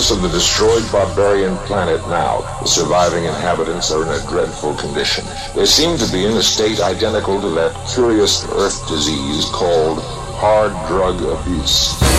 surface of the destroyed barbarian planet now, the surviving inhabitants are in a dreadful condition. They seem to be in a state identical to that curious earth disease called hard drug abuse.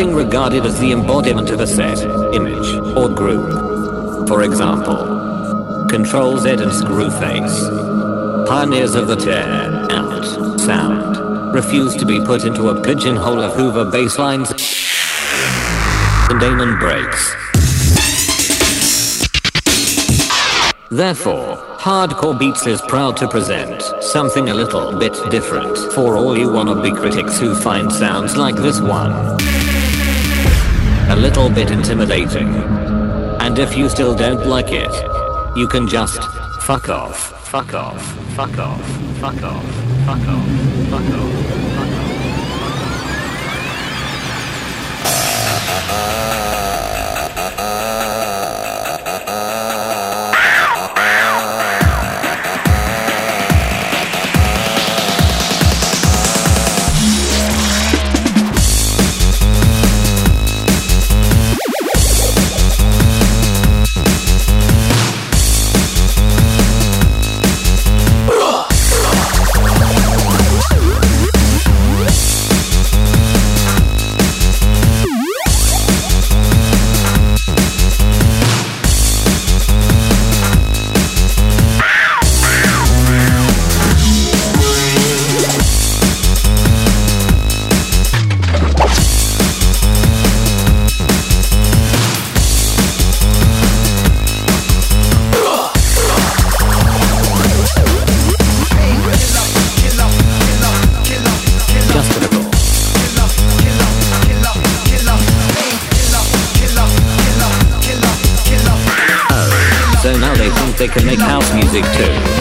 Something regarded as the embodiment of a set, image, or group. For example, Control Z and Screwface, pioneers of the tear, out, sound, refuse to be put into a pigeonhole of Hoover basslines and Amen breaks. Therefore, Hardcore Beats is proud to present something a little bit different for all you wannabe critics who find sounds like this one little bit intimidating. And if you still don't like it, you can just fuck off, fuck off, fuck off, fuck off, fuck off, fuck off, fuck off. They can make house music too.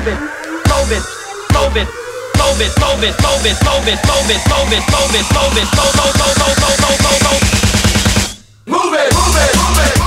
move it, move it, move it, move it, move it, move it, move it, move it, move it, move it, move it, move move move move move move move move it, move it, move it,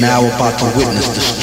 now about to witness the